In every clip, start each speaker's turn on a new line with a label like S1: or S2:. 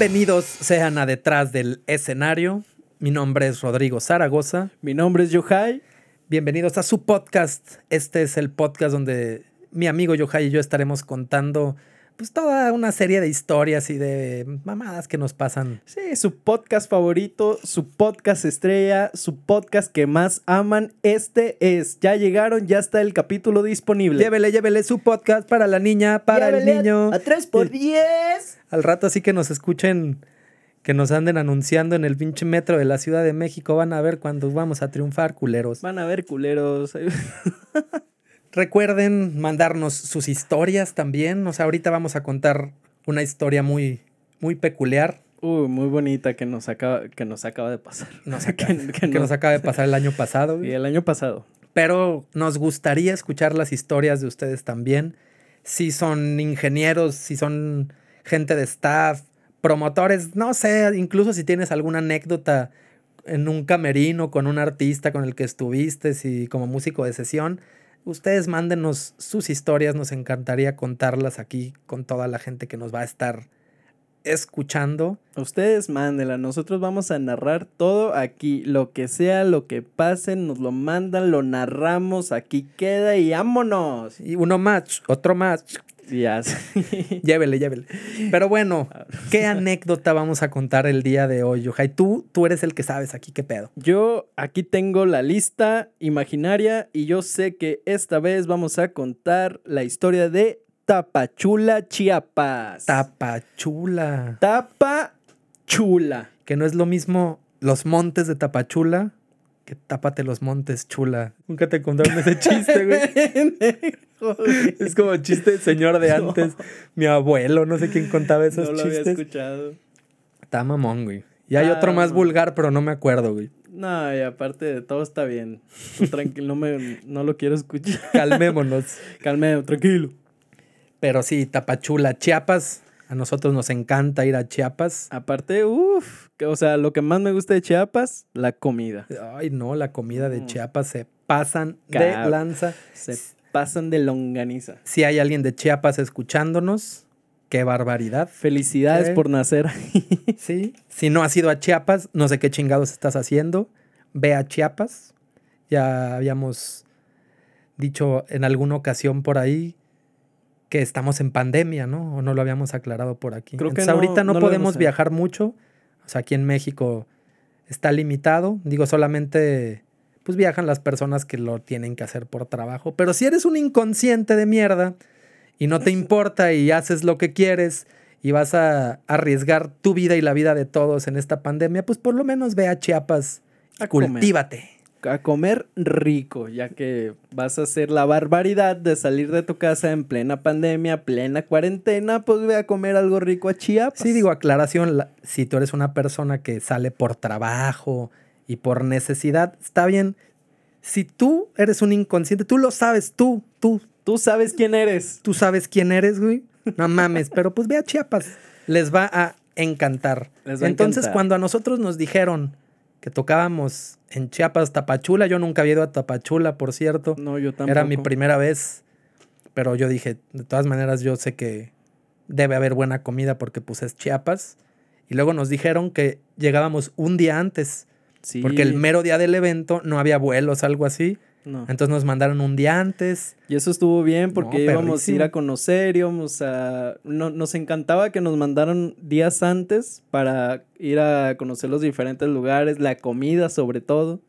S1: Bienvenidos sean a Detrás del Escenario. Mi nombre es Rodrigo Zaragoza.
S2: Mi nombre es Yohai.
S1: Bienvenidos a su podcast. Este es el podcast donde mi amigo Yohai y yo estaremos contando pues toda una serie de historias y de mamadas que nos pasan.
S2: Sí, su podcast favorito, su podcast estrella, su podcast que más aman. Este es. Ya llegaron, ya está el capítulo disponible.
S1: Llévele, llévele su podcast para la niña, para el niño.
S2: A 3 por 10.
S1: Al rato así que nos escuchen, que nos anden anunciando en el pinche metro de la Ciudad de México. Van a ver cuando vamos a triunfar, culeros.
S2: Van a ver, culeros.
S1: Recuerden mandarnos sus historias también. O sea, ahorita vamos a contar una historia muy, muy peculiar.
S2: Uy, muy bonita que nos acaba, que nos acaba de pasar.
S1: que, nos acaba de pasar el año pasado.
S2: Y el año pasado.
S1: Pero nos gustaría escuchar las historias de ustedes también. Si son ingenieros, si son gente de staff, promotores, no sé, incluso si tienes alguna anécdota en un camerino con un artista con el que estuviste, si como músico de sesión, ustedes mándenos sus historias, nos encantaría contarlas aquí con toda la gente que nos va a estar escuchando.
S2: Ustedes mándenla, nosotros vamos a narrar todo aquí, lo que sea, lo que pase, nos lo mandan, lo narramos, aquí queda y vámonos.
S1: Y uno más, otro más.
S2: Ya.
S1: llévele, llévele. Pero bueno, ¿qué anécdota vamos a contar el día de hoy, Yohai? Tú, tú eres el que sabes aquí qué pedo.
S2: Yo aquí tengo la lista imaginaria y yo sé que esta vez vamos a contar la historia de Tapachula, Chiapas.
S1: Tapachula.
S2: Tapachula.
S1: Que no es lo mismo los montes de Tapachula que tápate los montes, chula. Nunca te contaron ese chiste, güey. es como chiste señor de antes. Mi abuelo, no sé quién contaba esos
S2: no lo
S1: chistes.
S2: Había escuchado.
S1: Está mamón, güey. Y hay otro más vulgar, pero no me acuerdo, güey.
S2: No, y aparte de todo está bien. tranquilo, no, me, no lo quiero escuchar.
S1: Calmémonos.
S2: Calmeo, tranquilo.
S1: Pero sí, Tapachula, Chiapas. A nosotros nos encanta ir a Chiapas.
S2: Aparte, uff, o sea, lo que más me gusta de Chiapas, la comida.
S1: Ay, no, la comida de Chiapas se pasan de lanza.
S2: Se pasan de longaniza.
S1: Si hay alguien de Chiapas escuchándonos, qué barbaridad.
S2: Felicidades por nacer.
S1: sí, si no has ido a Chiapas, no sé qué chingados estás haciendo. Ve a Chiapas. Ya habíamos dicho en alguna ocasión por ahí que estamos en pandemia, ¿no? O no lo habíamos aclarado por aquí.
S2: Creo que
S1: Entonces, ahorita no, podemos viajar mucho. O sea, aquí en México está limitado. Digo, solamente pues viajan las personas que lo tienen que hacer por trabajo. Pero si eres un inconsciente de mierda y no te importa y haces lo que quieres y vas a arriesgar tu vida y la vida de todos en esta pandemia, pues por lo menos ve a Chiapas y cultívate
S2: a comer rico, ya que vas a hacer la barbaridad de salir de tu casa en plena pandemia, plena cuarentena, pues ve a comer algo rico a Chiapas.
S1: Sí, digo, aclaración, si tú eres una persona que sale por trabajo y por necesidad, está bien. Si tú eres un inconsciente, tú lo sabes, tú, tú.
S2: Tú sabes quién eres.
S1: Tú sabes quién eres, güey. No mames, pero pues ve a Chiapas. Les va a encantar. Entonces, cuando a nosotros nos dijeron que tocábamos en Chiapas, Tapachula. Yo nunca había ido a Tapachula, por cierto.
S2: No, yo tampoco.
S1: Era mi primera vez. Pero yo dije, de todas maneras, yo sé que debe haber buena comida porque pues es Chiapas. Y luego nos dijeron que llegábamos un día antes. Sí. Porque el mero día del evento no había vuelos, algo así. Entonces nos mandaron un día antes.
S2: Y eso estuvo bien porque íbamos a ir a conocer, íbamos a... No, nos encantaba que nos mandaran días antes para ir a conocer los diferentes lugares, la comida sobre todo.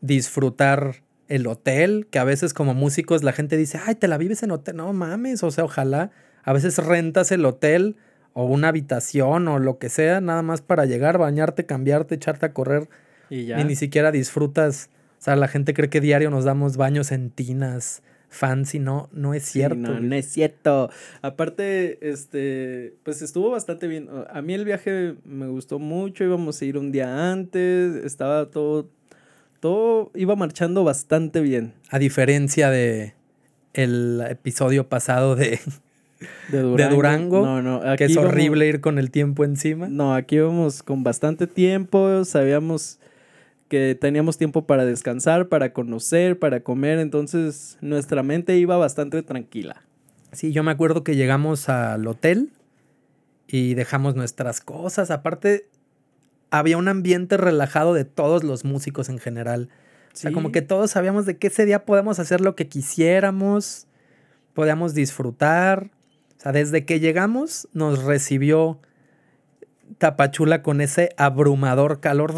S1: Disfrutar el hotel, que a veces como músicos la gente dice, ay, te la vives en hotel. No mames, o sea, ojalá. A veces rentas el hotel o una habitación o lo que sea, nada más para llegar, bañarte, cambiarte, echarte a correr. Y ya. Y ni siquiera disfrutas o sea, la gente cree que diario nos damos baños en tinas, fancy, no, no es cierto.
S2: no, no es cierto. Aparte, este, pues estuvo bastante bien. A mí el viaje me gustó mucho, íbamos a ir un día antes, estaba todo, todo iba marchando bastante bien.
S1: A diferencia de el episodio pasado de, de Durango, no, no, que es horrible ir con el tiempo encima.
S2: No, aquí íbamos con bastante tiempo, sabíamos que teníamos tiempo para descansar, para conocer, para comer, entonces nuestra mente iba bastante tranquila.
S1: Sí, yo me acuerdo que llegamos al hotel y dejamos nuestras cosas. Aparte, había un ambiente relajado de todos los músicos en general. O sea, como que todos sabíamos de que ese día podemos hacer lo que quisiéramos, podíamos disfrutar. O sea, desde que llegamos nos recibió Tapachula con ese abrumador calor,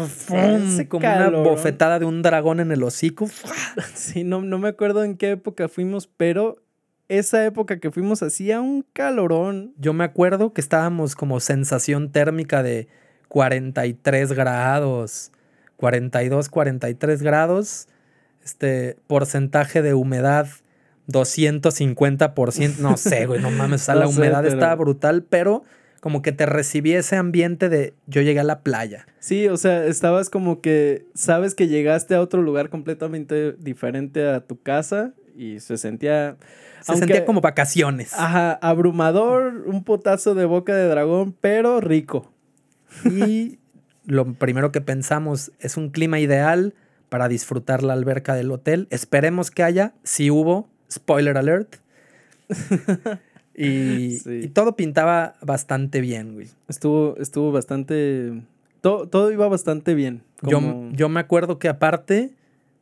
S1: como una bofetada de un dragón en el hocico.
S2: Sí, no, no me acuerdo en qué época fuimos, pero esa época que fuimos hacía un calorón.
S1: Yo me acuerdo que estábamos como sensación térmica de 43 grados, 42, 43 grados, este porcentaje de humedad 250%, no sé, güey, no mames, la humedad estaba brutal, pero como que te recibí ese ambiente de yo llegué a la playa.
S2: Sí, o sea, estabas como que sabes que llegaste a otro lugar completamente diferente a tu casa y se sentía...
S1: Se sentía como vacaciones.
S2: Ajá, abrumador, un potazo de boca de dragón, pero rico.
S1: Y lo primero que pensamos es un clima ideal para disfrutar la alberca del hotel. Esperemos que haya, si hubo, spoiler alert. Y, todo pintaba bastante bien, güey.
S2: Estuvo, estuvo bastante. Todo, todo iba bastante bien.
S1: Yo, yo me acuerdo que aparte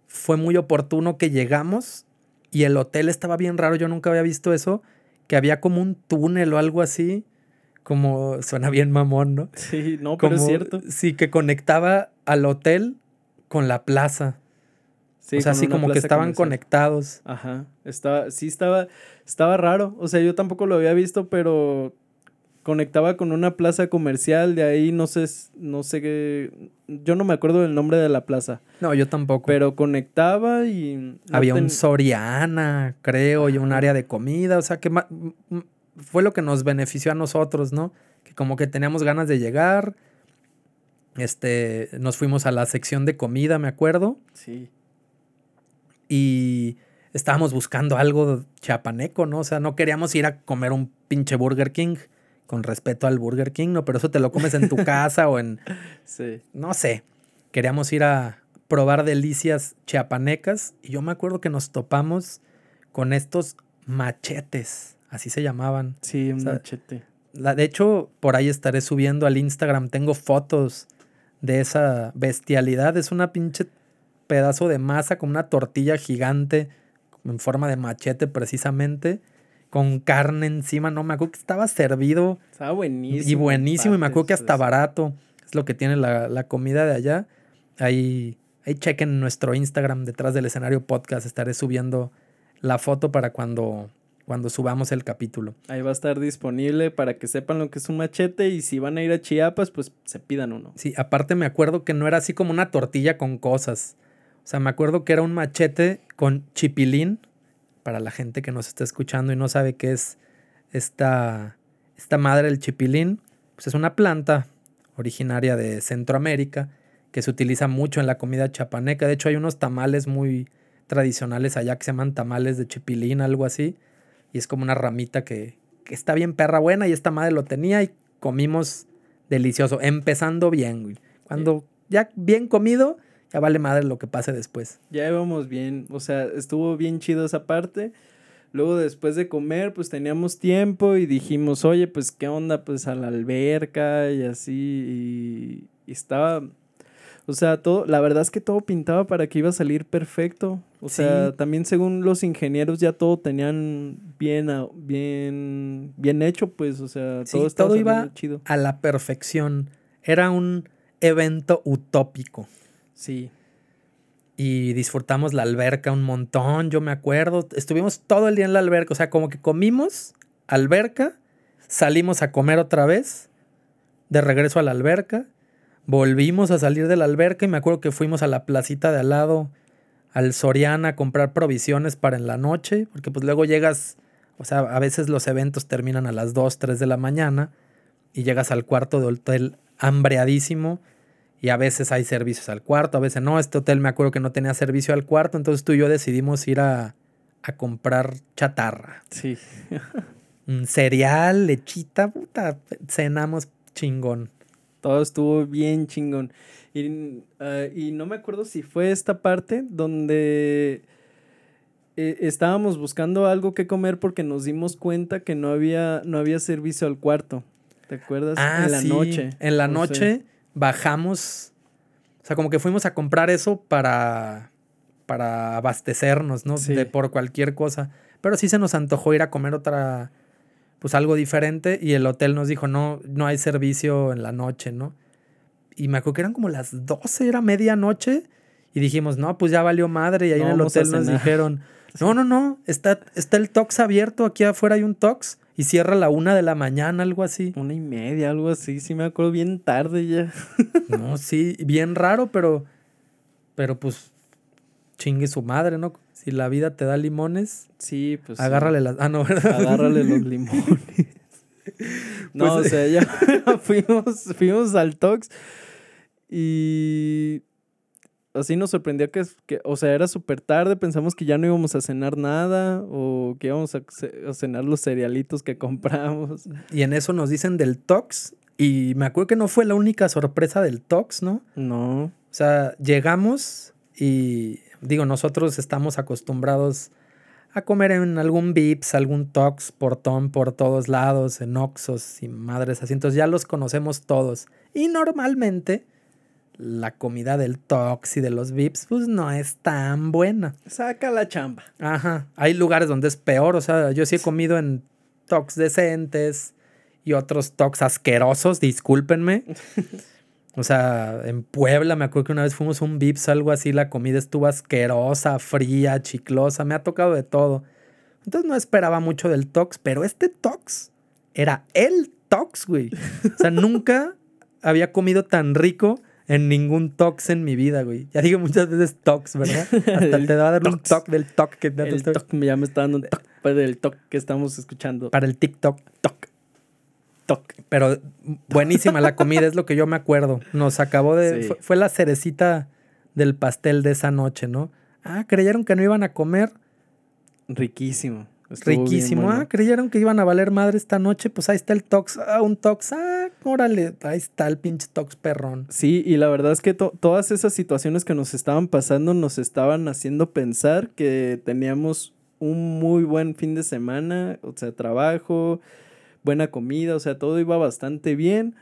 S1: fue muy oportuno que llegamos y el hotel estaba bien raro. Yo nunca había visto eso. Que había como un túnel o algo así. Como suena bien mamón, ¿no?
S2: Sí, no, pero es cierto.
S1: Sí, que conectaba al hotel con la plaza o sea, así como que estaban conectados.
S2: Ajá. Estaba, sí estaba, estaba raro. O sea, yo tampoco lo había visto, pero conectaba con una plaza comercial. De ahí no sé, no sé qué. Yo no me acuerdo del nombre de la plaza.
S1: No, yo tampoco.
S2: Pero conectaba y.
S1: Había un Soriana, creo, y un área de comida. O sea, que fue lo que nos benefició a nosotros, ¿no? Que como que teníamos ganas de llegar. Este, nos fuimos a la sección de comida, me acuerdo.
S2: Sí
S1: y estábamos buscando algo chapaneco, ¿no? O sea, no queríamos ir a comer un pinche Burger King, con respeto al Burger King, ¿no? Pero eso te lo comes en tu casa o en...
S2: Sí.
S1: No sé. Queríamos ir a probar delicias chiapanecas y yo me acuerdo que nos topamos con estos machetes, así se llamaban.
S2: Sí, un machete.
S1: La, de hecho, por ahí estaré subiendo al Instagram, tengo fotos de esa bestialidad. Es una pinche pedazo de masa con una tortilla gigante en forma de machete precisamente, con carne encima, no me acuerdo que estaba servido.
S2: Estaba buenísimo.
S1: Y buenísimo, y me acuerdo que hasta barato. Es lo que tiene la, comida de allá. Ahí, ahí chequen nuestro Instagram detrás del escenario podcast. Estaré subiendo la foto para cuando, cuando subamos el capítulo.
S2: Ahí va a estar disponible para que sepan lo que es un machete y si van a ir a Chiapas, pues se pidan uno.
S1: Sí, aparte me acuerdo que no era así como una tortilla con cosas. O sea, me acuerdo que era un machete con chipilín, para la gente que nos está escuchando y no sabe qué es esta, esta madre del chipilín, pues es una planta originaria de Centroamérica que se utiliza mucho en la comida chapaneca. De hecho, hay unos tamales muy tradicionales allá que se llaman tamales de chipilín, algo así. Y es como una ramita que, que está bien perra buena y esta madre lo tenía y comimos delicioso, empezando bien, güey. Cuando ya bien comido, ya vale madre lo que pase después.
S2: Ya íbamos bien, o sea, estuvo bien chido esa parte. Luego después de comer, pues teníamos tiempo y dijimos, oye, pues qué onda, pues a la alberca y así. Y, estaba, o sea, todo, la verdad es que todo pintaba para que iba a salir perfecto. O sea, también según los ingenieros ya todo tenían bien, bien, bien hecho, pues, o sea, todo
S1: todo iba chido. a la perfección. Era un evento utópico.
S2: Sí.
S1: Y disfrutamos la alberca un montón, yo me acuerdo. Estuvimos todo el día en la alberca, o sea, como que comimos alberca, salimos a comer otra vez, de regreso a la alberca, volvimos a salir de la alberca y me acuerdo que fuimos a la placita de al lado, al Soriana, a comprar provisiones para en la noche, porque pues luego llegas, o sea, a veces los eventos terminan a las 2, 3 de la mañana y llegas al cuarto de hotel hambreadísimo y a veces hay servicios al cuarto, a veces no. Este hotel me acuerdo que no tenía servicio al cuarto, entonces tú y yo decidimos ir a, comprar chatarra.
S2: Sí.
S1: Un cereal, lechita, puta, cenamos chingón.
S2: Todo estuvo bien chingón. Y, ah, no me acuerdo si fue esta parte donde eh, estábamos buscando algo que comer porque nos dimos cuenta que no había, no había servicio al cuarto. ¿Te acuerdas?
S1: Ah,
S2: en la
S1: sí.
S2: noche.
S1: En la
S2: No sé.
S1: Bajamos. O sea, como que fuimos a comprar eso para. para abastecernos, ¿no?
S2: Sí.
S1: De por cualquier cosa. Pero sí se nos antojó ir a comer otra. Pues algo diferente. Y el hotel nos dijo, no, no hay servicio en la noche, ¿no? Y me acuerdo que eran como las 12, era medianoche. Y dijimos, no, pues ya valió madre. Y ahí
S2: No
S1: en el hotel nos dijeron, no, no, no, está, está el Tox abierto. Aquí afuera hay un Tox. Y cierra a la una de la mañana, algo así.
S2: Una y media, algo así. Sí, me acuerdo bien tarde ya.
S1: No, sí, bien raro, pero. Pero pues. Chingue su madre, ¿no? Si la vida te da limones,
S2: Sí, pues. sí.
S1: agárrale las. Ah, no, ¿verdad?
S2: Agárrale los limones. No,
S1: Pues,
S2: o sea, ya fuimos, fuimos al Tox y así nos sorprendió que, que o sea, era súper tarde, pensamos que ya no íbamos a cenar nada o que íbamos a, ce- a cenar los cerealitos que compramos.
S1: Y en eso nos dicen del Tox. Y me acuerdo que no fue la única sorpresa del Tox, ¿no?
S2: No,
S1: O sea, llegamos y. Digo, nosotros estamos acostumbrados a comer en algún Vips, algún Tox, portón por todos lados, en Oxos y madres así. Entonces ya los conocemos todos. Y normalmente la comida del Tox y de los Vips, pues no es tan buena.
S2: saca la chamba.
S1: Ajá. Hay lugares donde es peor. O sea, yo sí he comido en Tox decentes y otros Tox asquerosos, discúlpenme. O sea, en Puebla me acuerdo que una vez fuimos a un Vips, algo así, la comida estuvo asquerosa, fría, chiclosa, me ha tocado de todo. Entonces no esperaba mucho del Tox, pero este Tox era el Tox, güey. O sea, nunca había comido tan rico en ningún Tox en mi vida, güey. Ya digo muchas veces Tox, ¿verdad? Hasta
S2: El
S1: te va a dar un
S2: Tox.
S1: toque del toc que te
S2: El toc, ya me está dando un toc del toc que estamos escuchando.
S1: para el TikTok.
S2: Toc, toc.
S1: Pero buenísima la comida, es lo que yo me acuerdo. Nos acabó de.
S2: Sí.
S1: Fue, fue la cerecita del pastel de esa noche, ¿no? Ah, creyeron que no iban a comer.
S2: Riquísimo. Estuvo
S1: Riquísimo.
S2: bueno.
S1: Ah, creyeron que iban a valer madre esta noche. Pues ahí está el tox. Ah, un tox. Ah, órale. Ahí está el pinche tox perrón.
S2: Sí, y la verdad es que to- todas esas situaciones que nos estaban pasando nos estaban haciendo pensar que teníamos un muy buen fin de semana, o sea, trabajo, buena comida, o sea, todo iba bastante bien.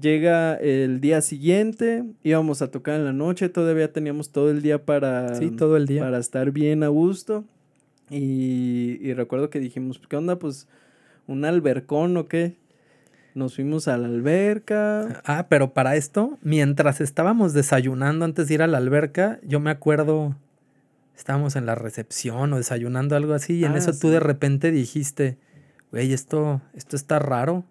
S2: Llega el día siguiente, íbamos a tocar en la noche, todavía teníamos todo el día para,
S1: Sí, todo el día.
S2: para estar bien a gusto. Y, y recuerdo que dijimos, ¿qué onda? Pues un albercón o qué. Nos fuimos a la alberca.
S1: Ah, pero para esto, mientras estábamos desayunando antes de ir a la alberca, yo me acuerdo, estábamos en la recepción o desayunando algo así, y en
S2: Ah,
S1: eso tú de repente dijiste, güey, esto, esto está raro,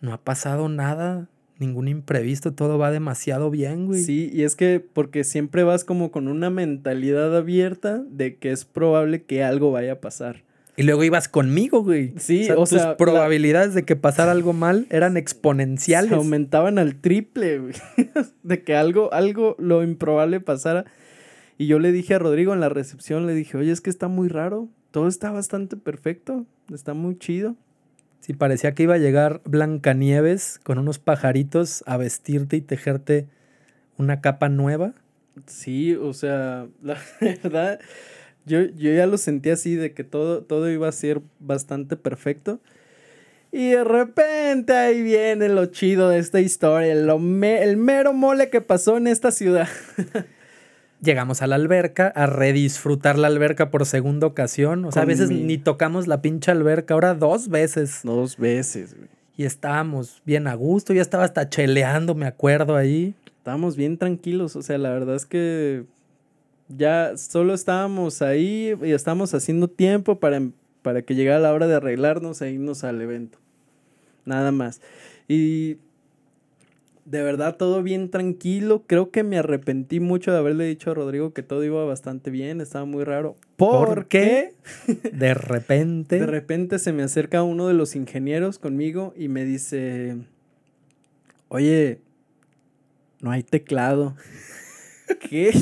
S1: no ha pasado nada, ningún imprevisto, todo va demasiado bien, güey.
S2: Sí, y es que porque siempre vas como con una mentalidad abierta de que es probable que algo vaya a pasar.
S1: Y luego ibas conmigo, güey.
S2: Sí,
S1: o
S2: o
S1: sea,
S2: sea,
S1: tus
S2: la-
S1: probabilidades de que pasara algo mal eran exponenciales.
S2: Se aumentaban al triple, güey. de que algo, algo lo improbable pasara. Y yo le dije a Rodrigo en la recepción, le dije, oye, es que está muy raro. Todo está bastante perfecto. Está muy chido.
S1: Sí, parecía que iba a llegar Blancanieves con unos pajaritos a vestirte y tejerte una capa nueva.
S2: Sí, o sea, la verdad, yo, yo ya lo sentí así de que todo, todo iba a ser bastante perfecto. Y de repente ahí viene lo chido de esta historia, lo me- el mero mole que pasó en esta ciudad.
S1: Llegamos a la alberca a redisfrutar la alberca por segunda ocasión. O sea, a veces
S2: mi-
S1: ni tocamos la pinche alberca, ahora dos veces.
S2: Dos veces, güey.
S1: Y estábamos bien a gusto, ya estaba hasta cheleando, me acuerdo ahí.
S2: Estábamos bien tranquilos, o sea, la verdad es que ya solo estábamos ahí y estábamos haciendo tiempo para, para que llegara la hora de arreglarnos e irnos al evento. Nada más. Y de verdad todo bien tranquilo. Creo que me arrepentí mucho de haberle dicho a Rodrigo que todo iba bastante bien, estaba muy raro.
S1: ¿Por
S2: Porque
S1: De repente.
S2: de repente se me acerca uno de los ingenieros conmigo y me dice, oye, no hay teclado. ¿Qué?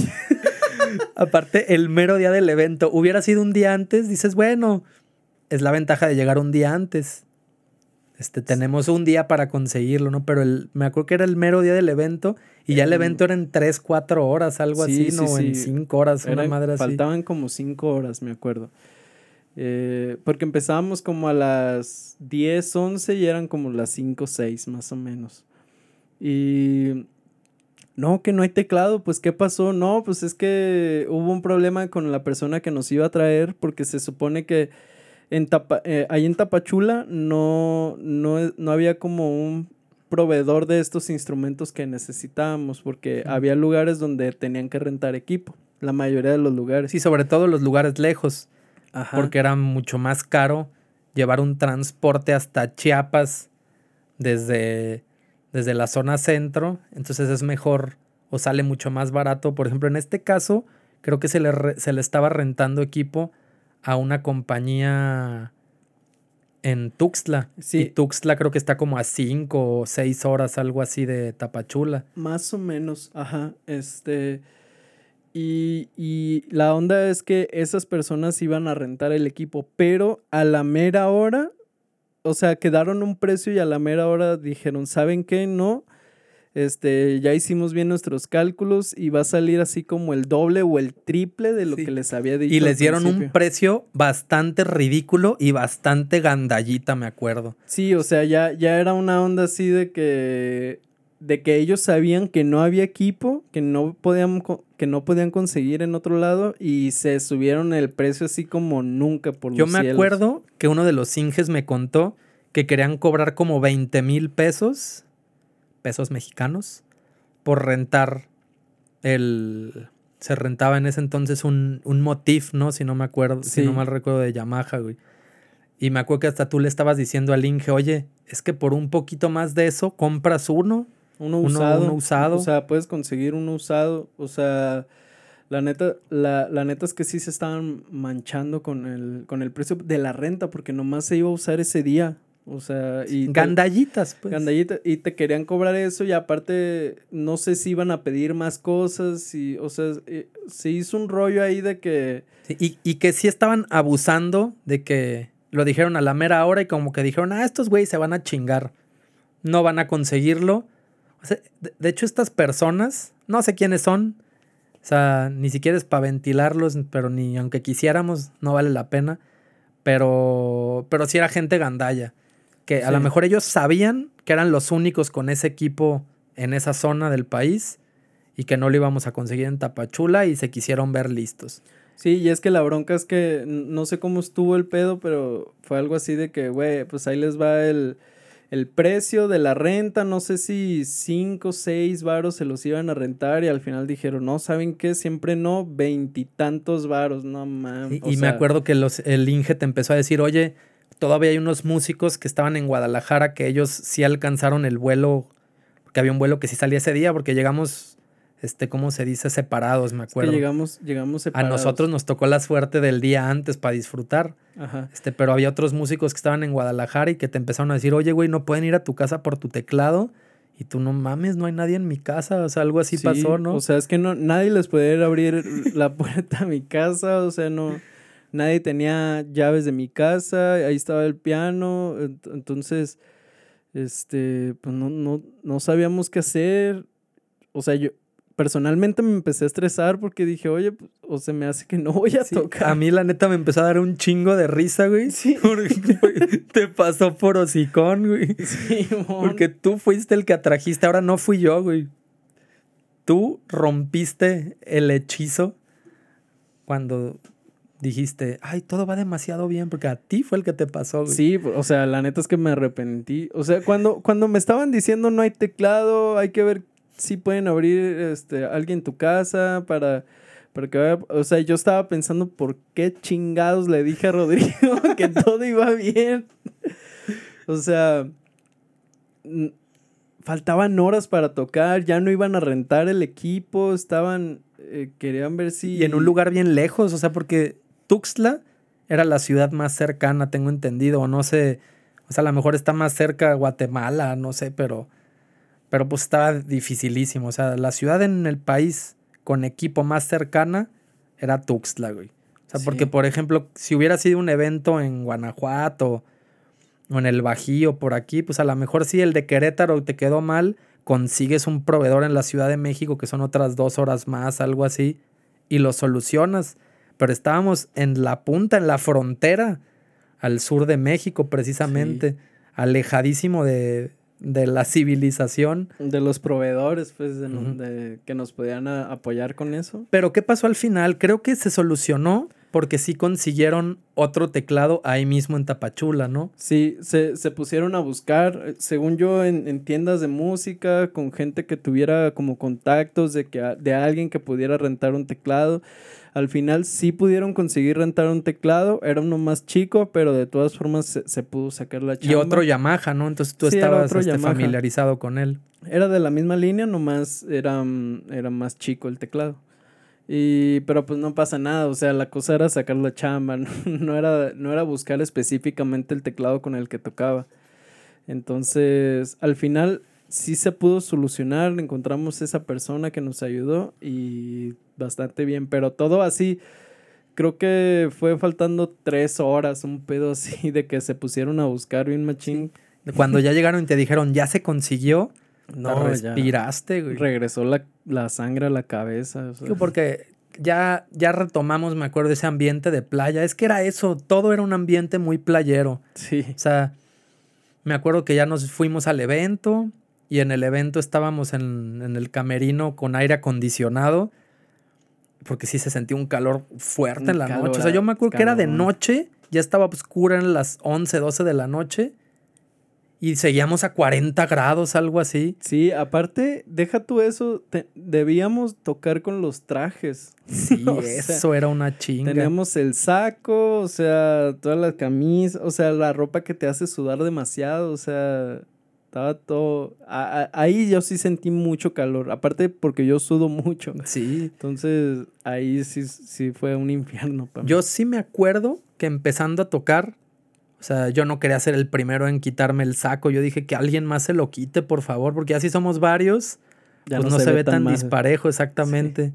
S1: Aparte, el mero día del evento. Hubiera sido un día antes, dices, bueno, es la ventaja de llegar un día antes. Este, tenemos un día para conseguirlo, ¿no? Pero el, me acuerdo que era el mero día del evento y ya el evento era en 3, 4 horas, algo
S2: sí,
S1: así,
S2: sí,
S1: ¿no? En
S2: sí.
S1: 5 horas, una madre así.
S2: faltaban como cinco horas, me acuerdo. Eh, porque empezábamos como a las 10, 11 y eran como las 5, 6 más o menos. Y no, que no hay teclado, pues ¿qué pasó? No, pues es que hubo un problema con la persona que nos iba a traer porque se supone que en eh, ahí en Tapachula no, no, no había como un proveedor de estos instrumentos que necesitábamos porque había lugares donde tenían que rentar equipo, la mayoría de los lugares.
S1: Sí, sobre todo los lugares lejos, porque era mucho más caro llevar un transporte hasta Chiapas desde, desde la zona centro, entonces es mejor o sale mucho más barato. Por ejemplo, en este caso, creo que se le, se le estaba rentando equipo a una compañía en Tuxtla. Sí. Y Tuxtla creo que está como a cinco o seis horas, algo así de Tapachula.
S2: Más o menos, ajá. Este. Y, y, la onda es que esas personas iban a rentar el equipo, pero a la mera hora, o sea, quedaron un precio y a la mera hora dijeron, ¿saben qué? No, este, ya hicimos bien nuestros cálculos y va a salir así como el doble o el triple de lo que les había dicho.
S1: Y les dieron un precio bastante ridículo y bastante gandallita, me acuerdo.
S2: Sí, o sea, ya, ya era una onda así de que de que ellos sabían que no había equipo, que no podían que no podían conseguir en otro lado y se subieron el precio así como nunca por
S1: Yo me acuerdo que uno de los Inges me contó que querían cobrar como 20 mil pesos pesos mexicanos por rentar el... Se rentaba en ese entonces un, un Motif, ¿no? Si no me acuerdo, si no mal recuerdo de Yamaha, güey. Y me acuerdo que hasta tú le estabas diciendo al Inge, oye, es que por un poquito más de eso compras uno.
S2: Uno, usado. Uno usado. O sea, puedes conseguir uno usado. O sea, la neta, la, la, neta es que sí se estaban manchando con el, con el precio de la renta, porque nomás se iba a usar ese día. O sea, y...
S1: Gandallitas, pues.
S2: Gandallitas. Y te querían cobrar eso y aparte no sé si iban a pedir más cosas y, o sea, eh, se hizo un rollo ahí de que...
S1: y, y, que sí estaban abusando de que lo dijeron a la mera hora y como que dijeron, ah, estos güeyes se van a chingar, no van a conseguirlo. O sea, de, hecho estas personas, no sé quiénes son, o sea, ni siquiera es para ventilarlos, pero ni aunque quisiéramos, no vale la pena. Pero, pero sí era gente gandalla que a lo mejor ellos sabían que eran los únicos con ese equipo en esa zona del país y que no lo íbamos a conseguir en Tapachula y se quisieron ver listos.
S2: Sí, y es que la bronca es que no sé cómo estuvo el pedo, pero fue algo así de que, güey, pues ahí les va el, el precio de la renta, no sé si cinco, seis varos se los iban a rentar y al final dijeron, no, ¿saben qué? Siempre no, veintitantos varos, no mames.
S1: Y, me acuerdo que los, el Inge te empezó a decir, oye, todavía hay unos músicos que estaban en Guadalajara que ellos sí alcanzaron el vuelo, porque había un vuelo que sí salía ese día, porque llegamos, este, ¿cómo se dice? Separados, me acuerdo.
S2: llegamos, llegamos separados.
S1: A nosotros nos tocó la suerte del día antes para disfrutar. Ajá. Este, pero había otros músicos que estaban en Guadalajara y que te empezaron a decir, oye, güey, no pueden ir a tu casa por tu teclado. Y tú no mames, no hay nadie en mi casa. O sea, algo así pasó, ¿no?
S2: O sea, es que no, nadie les puede abrir la puerta a mi casa. O sea, no nadie tenía llaves de mi casa, ahí estaba el piano, entonces, este, pues no, no, no sabíamos qué hacer. O sea, yo personalmente me empecé a estresar porque dije, oye, pues, o se me hace que no voy a tocar.
S1: A mí la neta me empezó a dar un chingo de risa, güey. Sí. Porque te pasó por hocicón, güey. Sí, Porque tú fuiste el que atrajiste, ahora no fui yo, güey. Tú rompiste el hechizo cuando dijiste, ay, todo va demasiado bien, porque a ti fue el que te pasó,
S2: güey. Sí, o sea, la neta es que me arrepentí. O sea, cuando, cuando me estaban diciendo no hay teclado, hay que ver si pueden abrir este, alguien tu casa para, para que vaya. O sea, yo estaba pensando por qué chingados le dije a Rodrigo que todo iba bien. o sea, faltaban horas para tocar, ya no iban a rentar el equipo, estaban, eh, querían ver si...
S1: Y en un lugar bien lejos, o sea, porque Tuxtla era la ciudad más cercana, tengo entendido, o no sé, o sea, a lo mejor está más cerca de Guatemala, no sé, pero, pero pues estaba dificilísimo, o sea, la ciudad en el país con equipo más cercana era Tuxtla, güey. O sea, porque, por ejemplo, si hubiera sido un evento en Guanajuato o en el Bajío, por aquí, pues a lo mejor si el de Querétaro te quedó mal, consigues un proveedor en la Ciudad de México que son otras dos horas más, algo así, y lo solucionas. Pero estábamos en la punta, en la frontera, al sur de México precisamente, alejadísimo de, de la civilización.
S2: De los proveedores, pues, de, que nos podían apoyar con eso.
S1: Pero ¿qué pasó al final? Creo que se solucionó porque sí consiguieron otro teclado ahí mismo en Tapachula, ¿no?
S2: Sí, se, pusieron a buscar, según yo, en, tiendas de música, con gente que tuviera como contactos de, que, de alguien que pudiera rentar un teclado. Al final sí pudieron conseguir rentar un teclado, era uno más chico, pero de todas formas se, pudo sacar la chamba.
S1: Y otro Yamaha, ¿no? Entonces tú estabas este, familiarizado con él.
S2: Era de la misma línea, nomás era, era más chico el teclado. Y, pero pues no pasa nada, o sea, la cosa era sacar la chamba, no, era, no era buscar específicamente el teclado con el que tocaba. Entonces, al final sí se pudo solucionar, encontramos esa persona que nos ayudó y bastante bien, pero todo así, creo que fue faltando tres horas, un pedo así de que se pusieron a buscar bien machín.
S1: Cuando ya llegaron y te dijeron, ya se consiguió, no, respiraste, güey.
S2: Regresó la, sangre a la cabeza.
S1: Porque ya, ya retomamos, me acuerdo, ese ambiente de playa. Es que era eso, todo era un ambiente muy playero.
S2: Sí.
S1: O sea, me acuerdo que ya nos fuimos al evento y en el evento estábamos en, en el camerino con aire acondicionado. Porque sí se sentía un calor fuerte en la noche. O sea, yo me acuerdo que era de noche, ya estaba oscura en las 11, 12 de la noche y seguíamos a 40 grados, algo así.
S2: Sí, aparte, deja tú eso, debíamos tocar con los trajes.
S1: Sí, eso era una chinga.
S2: Teníamos el saco, o sea, toda la camisa, o sea, la ropa que te hace sudar demasiado, o sea, estaba todo... ahí yo sí sentí mucho calor, aparte porque yo sudo mucho.
S1: Sí.
S2: Entonces, ahí sí, sí fue un infierno
S1: para mí. Yo sí me acuerdo que empezando a tocar o sea, yo no quería ser el primero en quitarme el saco. Yo dije que alguien más se lo quite, por favor, porque así somos varios. Ya pues no, se, ve tan, disparejo, exactamente.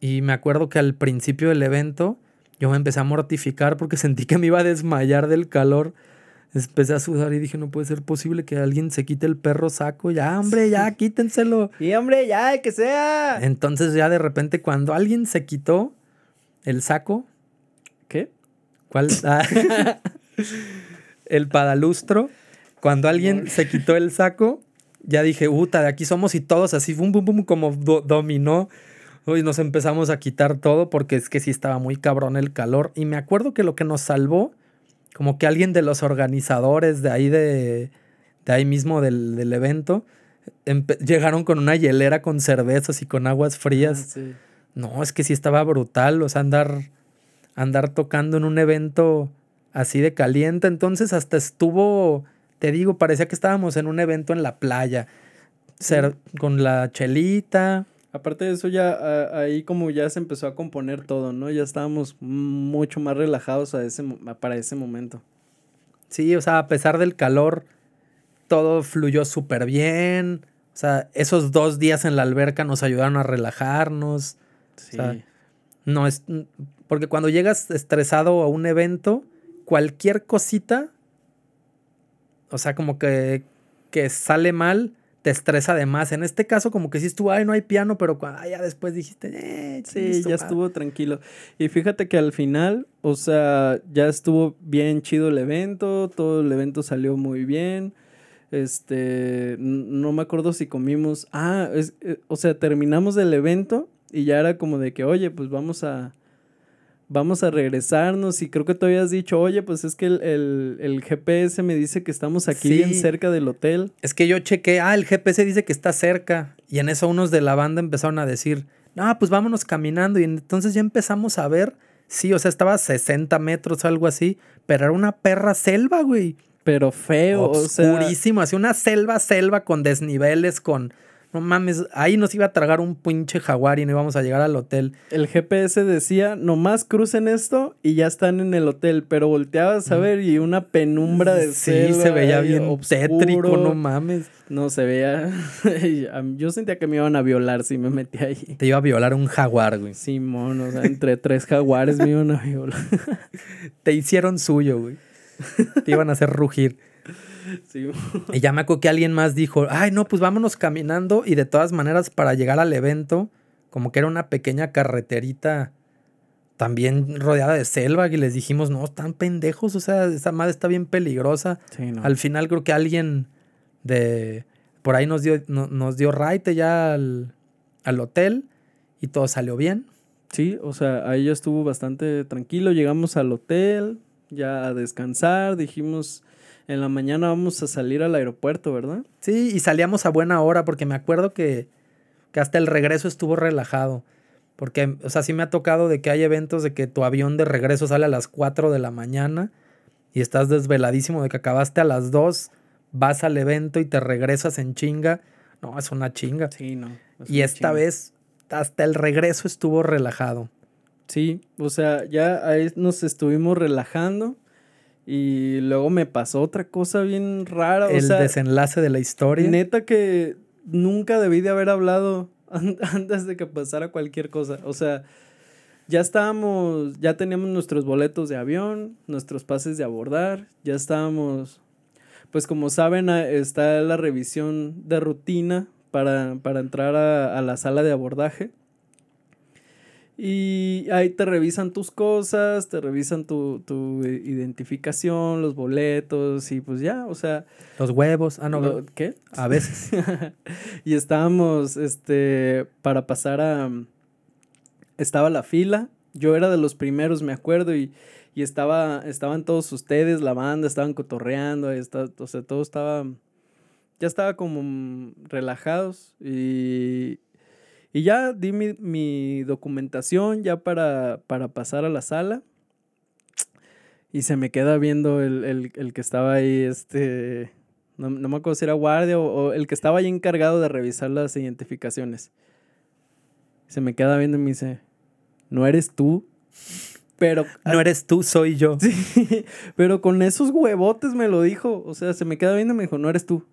S1: Y me acuerdo que al principio del evento yo me empecé a mortificar porque sentí que me iba a desmayar del calor. Empecé a sudar y dije, no puede ser posible que alguien se quite el perro saco. Ya, hombre, ya, quítenselo.
S2: Y hombre, ya, que sea.
S1: Entonces ya de repente cuando alguien se quitó el saco.
S2: ¿Qué?
S1: ¿Cuál? Ah. el padalustro. Cuando alguien se quitó el saco, ya dije, puta, de aquí somos y todos así, bum, bum, bum, como dominó. Y nos empezamos a quitar todo porque es que sí estaba muy cabrón el calor. Y me acuerdo que lo que nos salvó, como que alguien de los organizadores de ahí, de, de ahí mismo del, evento, llegaron con una hielera con cervezas y con aguas frías.
S2: Ah,
S1: no, es que sí estaba brutal. O sea, andar, andar tocando en un evento así de caliente. Entonces hasta estuvo, te digo, parecía que estábamos en un evento en la playa, ser, con la chelita.
S2: Aparte de eso, ya ahí como ya se empezó a componer todo, ¿no? Ya estábamos mucho más relajados a ese, para ese momento.
S1: Sí, o sea, a pesar del calor, todo fluyó súper bien. O sea, esos dos días en la alberca nos ayudaron a relajarnos. Sí. no es. Porque cuando llegas estresado a un evento, cualquier cosita, o sea, como que, que sale mal, te estresa de más. En este caso, como que sí estuvo, ay, no hay piano, pero ya después dijiste, eh,
S2: sí, ya estuvo tranquilo. Y fíjate que al final, o sea, ya estuvo bien chido el evento, todo el evento salió muy bien. Este, no me acuerdo si comimos, ah, es, eh, o sea, terminamos el evento y ya era como de que, oye, pues vamos a, vamos a regresarnos y creo que tú habías dicho, oye, pues es que el, GPS me dice que estamos aquí bien cerca del hotel.
S1: Es que yo chequé, ah, el GPS dice que está cerca y en eso unos de la banda empezaron a decir, no, pues vámonos caminando y entonces ya empezamos a ver, sí, o sea, estaba a 60 metros, algo así, pero era una perra selva, güey.
S2: Pero feo,
S1: Oscurísimo, o así una selva, selva con desniveles, con no mames, ahí nos iba a tragar un pinche jaguar y no íbamos a llegar al hotel.
S2: El GPS decía, nomás crucen esto y ya están en el hotel, pero volteabas a ver y una penumbra de
S1: Sí, se veía bien tétrico, no mames.
S2: No, se veía... Yo sentía que me iban a violar si me metí ahí.
S1: Te iba a violar un jaguar, güey.
S2: Simón, o sea, entre tres jaguares me iban a violar.
S1: Te hicieron suyo, güey. Te iban a hacer rugir. Y ya me acuerdo que alguien más dijo, ay, no, pues vámonos caminando. Y de todas maneras, para llegar al evento, como que era una pequeña carreterita también rodeada de selva y les dijimos, no, están pendejos, o sea, esa madre está bien peligrosa. Al final creo que alguien de por ahí nos dio, nos dio raite ya al, al hotel y todo salió bien.
S2: Sí, o sea, ahí ya estuvo bastante tranquilo. Llegamos al hotel, ya a descansar. Dijimos, en la mañana vamos a salir al aeropuerto, ¿verdad?
S1: Sí, y salíamos a buena hora porque me acuerdo que, que hasta el regreso estuvo relajado. Porque, o sea, sí me ha tocado de que hay eventos de que tu avión de regreso sale a las 4 de la mañana y estás desveladísimo de que acabaste a las 2, vas al evento y te regresas en chinga. No, es una chinga.
S2: Sí, no.
S1: Y esta vez hasta el regreso estuvo relajado.
S2: Sí, o sea, ya ahí nos estuvimos relajando y luego me pasó otra cosa bien rara.
S1: El desenlace de la historia.
S2: Neta que nunca debí de haber hablado antes de que pasara cualquier cosa. O sea, ya estábamos, ya teníamos nuestros boletos de avión, nuestros pases de abordar, ya estábamos, pues como saben, está la revisión de rutina para, entrar a, la sala de abordaje. Y ahí te revisan tus cosas, te revisan tu, identificación, los boletos y pues ya, o sea...
S1: Los huevos, ah, no.
S2: ¿Qué?
S1: A veces.
S2: y estábamos, este, para pasar a... Estaba la fila, yo era de los primeros, me acuerdo, y, y estaba, estaban todos ustedes, la banda, estaban cotorreando, está, o sea, todo estaba ya estaba como relajados y, y ya di mi, documentación ya para, para, pasar a la sala. Y se me queda viendo el, que estaba ahí, este, no, me acuerdo si era guardia o, el que estaba ahí encargado de revisar las identificaciones. Se me queda viendo y me dice, no eres tú, pero...
S1: No eres tú, soy yo.
S2: Sí, pero con esos huevotes me lo dijo. O sea, se me queda viendo y me dijo, no eres tú.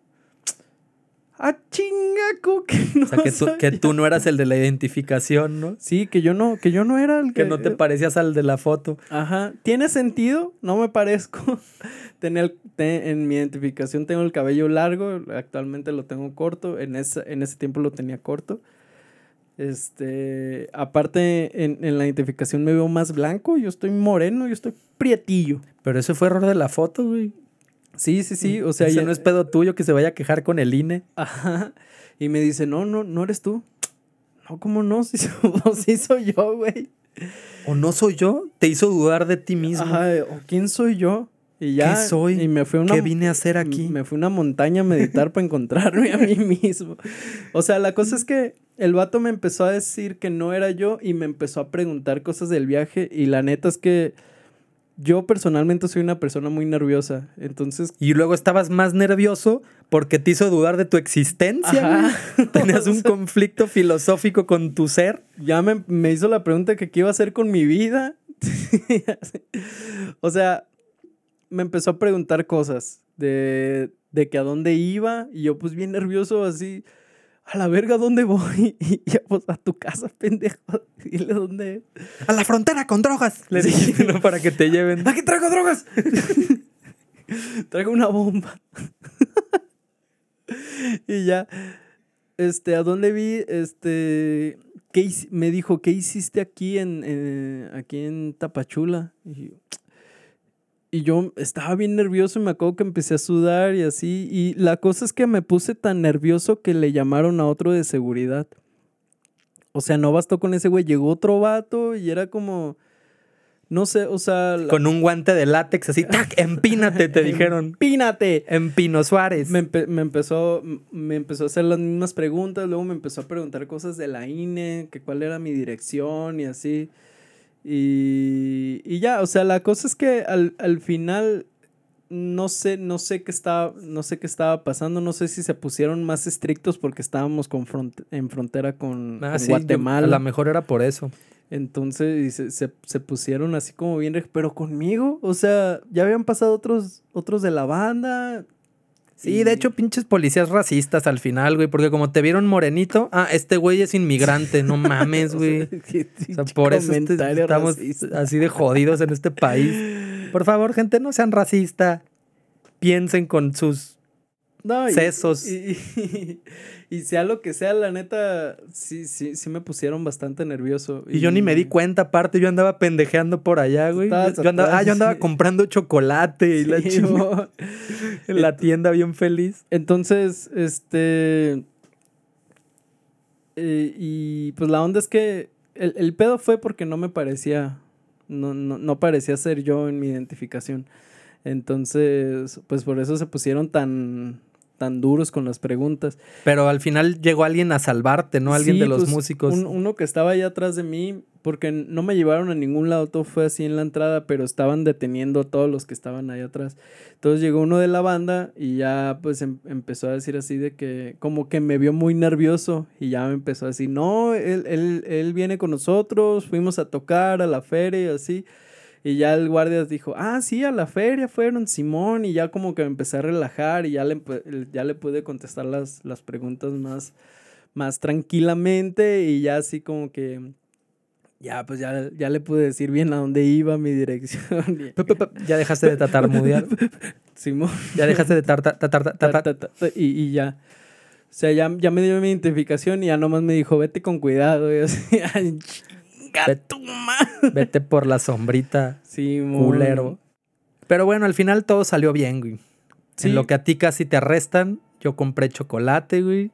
S2: ¡Ah, chingaco! Que no
S1: o sea, que tú, que tú, no eras el de la identificación, ¿no?
S2: Sí, que yo no, que yo no era el
S1: que... Que no te parecías al de la foto.
S2: Ajá. ¿Tiene sentido? No me parezco. Tener, en mi identificación tengo el cabello largo, actualmente lo tengo corto, en ese, en ese tiempo lo tenía corto. Este, aparte, en, en la identificación me veo más blanco, yo estoy moreno, yo estoy prietillo.
S1: Pero eso fue error de la foto, güey.
S2: Sí, sí, sí. O sea,
S1: ya no es pedo tuyo que se vaya a quejar con el INE.
S2: Ajá. Y me dice, no, no, no eres tú. No, ¿cómo no? Sí, soy yo, güey.
S1: ¿O no soy yo? Te hizo dudar de ti mismo.
S2: Ajá, ¿o quién soy yo? Y ya.
S1: ¿Qué soy?
S2: Y me fui una,
S1: ¿Qué vine a hacer aquí?
S2: Me fui a una montaña a meditar para encontrarme a mí mismo. O sea, la cosa es que el vato me empezó a decir que no era yo y me empezó a preguntar cosas del viaje. Y la neta es que yo personalmente soy una persona muy nerviosa, entonces...
S1: Y luego estabas más nervioso porque te hizo dudar de tu existencia. Tenías un conflicto filosófico con tu ser.
S2: Ya me, hizo la pregunta que qué iba a hacer con mi vida. o sea, me empezó a preguntar cosas de, de que a dónde iba y yo pues bien nervioso así a la verga, ¿dónde voy? Y ya, pues a tu casa, pendejo. Dile dónde
S1: A la frontera con drogas. Le dije, no, para que te lleven.
S2: Aquí traigo drogas. traigo una bomba. y ya, este, ¿a dónde vi? Este, ¿qué, me dijo, ¿qué hiciste aquí en, aquí en Tapachula? Y y yo estaba bien nervioso y me acuerdo que empecé a sudar y así. Y la cosa es que me puse tan nervioso que le llamaron a otro de seguridad. O sea, no bastó con ese güey, llegó otro vato y era como... No sé, o sea...
S1: Con un guante de látex así, ¡tac! ¡Empínate! Te dijeron.
S2: ¡Empínate!
S1: Empino Suárez.
S2: Me, me, empezó, me empezó a hacer las mismas preguntas, luego me empezó a preguntar cosas de la INE, que cuál era mi dirección y así. Y, y ya, o sea, la cosa es que al, al final no sé, no sé qué estaba, no sé qué estaba pasando, no sé si se pusieron más estrictos porque estábamos con en frontera con, ah, Guatemala.
S1: a lo mejor era por eso.
S2: Entonces se, se, se, pusieron así como bien, pero conmigo, o sea, ya habían pasado otros, otros de la banda,
S1: Sí, de hecho, pinches policías racistas al final, güey, porque como te vieron morenito, ah, este güey es inmigrante, no mames, güey. o sea, por eso este, estamos así de jodidos en este país. Por favor, gente, no sean racista. Piensen con sus
S2: No, y,
S1: sesos.
S2: Y, y- y sea lo que sea, la neta, sí, sí, sí me pusieron bastante nervioso.
S1: Y yo ni me di cuenta, aparte, yo andaba pendejeando por allá, güey. Yo andaba, ah, yo andaba
S2: sí.
S1: comprando chocolate y la
S2: Sí,
S1: chingada
S2: mo-
S1: en la tienda bien feliz.
S2: Entonces, este. eh, y pues la onda es que el, el pedo fue porque no me parecía. No, no, no parecía ser yo en mi identificación. Entonces, pues por eso se pusieron tan, tan duros con las preguntas.
S1: Pero al final llegó alguien a salvarte, ¿no? Alguien
S2: Sí,
S1: de los
S2: pues,
S1: músicos.
S2: un- uno que estaba allá atrás de mí, porque no me llevaron a ningún lado, todo fue así en la entrada, pero estaban deteniendo a todos los que estaban allá atrás. Entonces llegó uno de la banda y ya pues em- empezó a decir así de que como que me vio muy nervioso y ya me empezó a decir, no, él, él, él viene con nosotros, fuimos a tocar a la feria y así. Y ya el guardia dijo, ah, sí, a la feria fueron Simón y ya como que me empecé a relajar y ya le, ya le pude contestar las, las preguntas más, más tranquilamente y ya así como que ya pues ya, ya le pude decir bien a dónde iba mi dirección.
S1: Ya dejaste de tatarmudear.
S2: Simón.
S1: Ya dejaste de tar, tar- tar- tar- tar-
S2: Ta, ta, ta, ta, y, y ya. O sea, ya, ya me dio mi identificación y ya nomás me dijo, vete con cuidado. Y así, chinga
S1: Vete.
S2: tu madre".
S1: Vete por la sombrita,
S2: Simón.
S1: culero. Pero bueno, al final todo salió bien, güey.
S2: Sí.
S1: En lo que a ti casi te arrestan, yo compré chocolate, güey.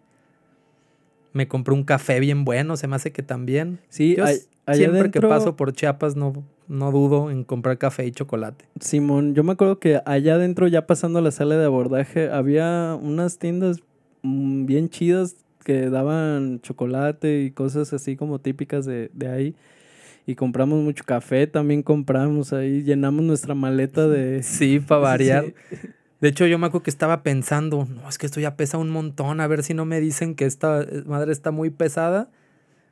S1: Me compré un café bien bueno, se me hace que también.
S2: Sí,
S1: Yo siempre que paso por Chiapas no, no dudo en comprar café y chocolate.
S2: Simón, yo me acuerdo que allá adentro, ya pasando la sala de abordaje, había unas tiendas mm, bien chidas que daban chocolate y cosas así como típicas de, de ahí. Y compramos mucho café, también compramos ahí, llenamos nuestra maleta de...
S1: Sí, para variar.
S2: Sí.
S1: De hecho, yo me acuerdo que estaba pensando, no, es que esto ya pesa un montón, a ver si no me dicen que esta eh, madre está muy pesada,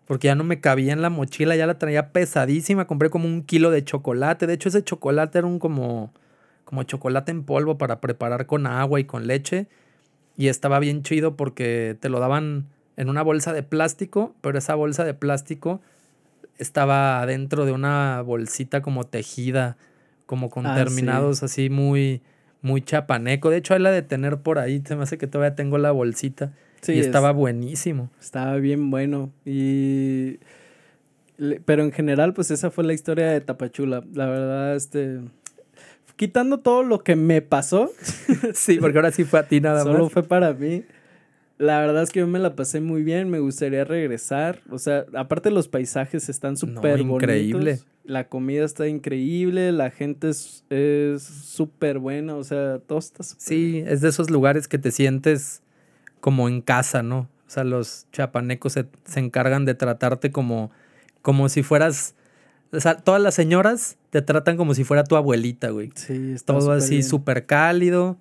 S1: porque ya no me cabía en la mochila, ya la traía pesadísima, compré como un kilo de chocolate, de hecho ese chocolate era un como, como chocolate en polvo para preparar con agua y con leche, y estaba bien chido porque te lo daban en una bolsa de plástico, pero esa bolsa de plástico estaba dentro de una bolsita como tejida, como con
S2: Ah, sí.
S1: terminados así muy, muy chapaneco. De hecho, hay la de tener por ahí, se me hace que todavía tengo la bolsita.
S2: Sí,
S1: y
S2: es-
S1: estaba buenísimo.
S2: Estaba bien bueno. Y. Pero en general, pues esa fue la historia de Tapachula. La verdad, este. Quitando todo lo que me pasó,
S1: sí, porque ahora sí fue a ti nada
S2: solo
S1: más.
S2: fue para mí. La verdad es que yo me la pasé muy bien. Me gustaría regresar. O sea, aparte los paisajes están súper
S1: increíble.
S2: bonitos. La comida está increíble. La gente es súper buena. O sea, todo está súper
S1: Sí, es de esos lugares que te sientes como en casa, ¿no? O sea, los chapanecos se, se encargan de tratarte como, como si fueras... O sea, todas las señoras te tratan como si fuera tu abuelita, güey.
S2: Sí, está
S1: todo así súper cálido.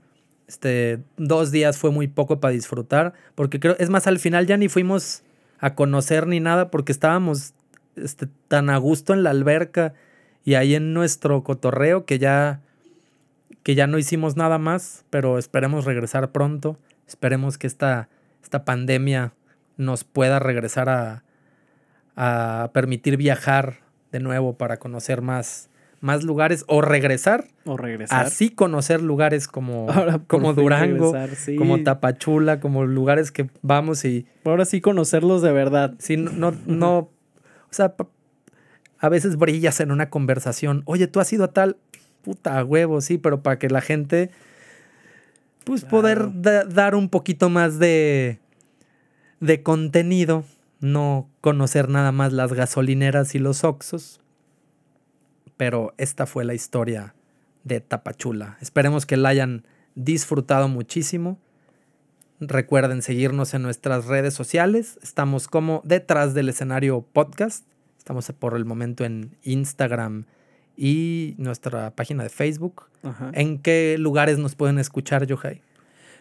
S1: Este, dos días fue muy poco para disfrutar, porque creo, es más, al final ya ni fuimos a conocer ni nada, porque estábamos este, tan a gusto en la alberca y ahí en nuestro cotorreo que ya, que ya no hicimos nada más, pero esperemos regresar pronto. Esperemos que esta, esta pandemia nos pueda regresar a, a permitir viajar de nuevo para conocer más, más lugares o regresar
S2: O regresar.
S1: así conocer lugares como,
S2: Ahora
S1: como Durango,
S2: regresar, sí.
S1: como Tapachula, como lugares que vamos y
S2: Ahora sí conocerlos de verdad.
S1: si no, no, no, o sea, a veces brillas en una conversación, oye, tú has ido a tal, puta huevo, sí, pero para que la gente, pues poder
S2: Claro.
S1: da- dar un poquito más de, de contenido, no conocer nada más las gasolineras y los oxos. Pero esta fue la historia de Tapachula. Esperemos que la hayan disfrutado muchísimo. Recuerden seguirnos en nuestras redes sociales. Estamos como detrás del escenario podcast. Estamos por el momento en Instagram y nuestra página de Facebook.
S2: Ajá.
S1: ¿En qué lugares nos pueden escuchar, Yohai?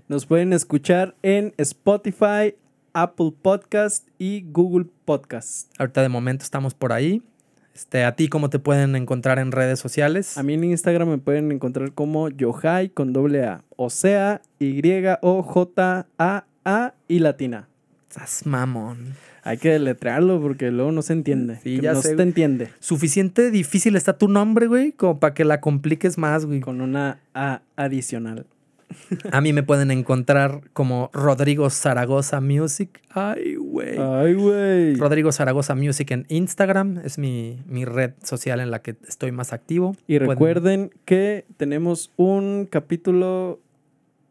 S2: Nos pueden escuchar en Spotify, Apple Podcast y Google Podcast.
S1: Ahorita de momento estamos por ahí. Este, ¿A ti cómo te pueden encontrar en redes sociales?
S2: A mí en Instagram me pueden encontrar como Yohai con doble A. O sea, Y-O-J-A-A y latina.
S1: Estás mamón.
S2: Hay que deletrearlo porque luego no se entiende.
S1: Sí, ya
S2: no
S1: sé,
S2: se
S1: güey.
S2: entiende.
S1: Suficiente difícil está tu nombre, güey, como para que la compliques más, güey.
S2: Con una A adicional.
S1: A mí me pueden encontrar como Rodrigo Zaragoza Music. Ay, güey.
S2: Ay, güey.
S1: Rodrigo Zaragoza Music en Instagram. Es mi, mi red social en la que estoy más activo.
S2: Y
S1: Pueden-
S2: recuerden que tenemos un capítulo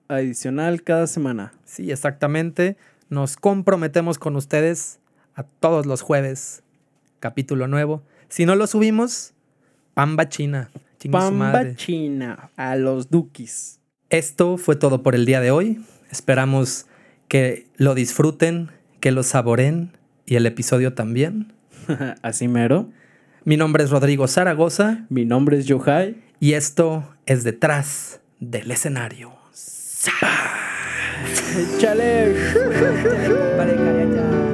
S2: adicional cada semana.
S1: Sí, exactamente. Nos comprometemos con ustedes a todos los jueves. Capítulo nuevo. Si no lo subimos, pamba china. Chingue
S2: Pamba. China a los Dukis.
S1: Esto fue todo por el día de hoy. Esperamos que lo disfruten, que lo saboren y el episodio también.
S2: Así mero.
S1: Mi nombre es Rodrigo Zaragoza
S2: Mi nombre es Yohai.
S1: y esto es Detrás del Escenario.
S2: Chale.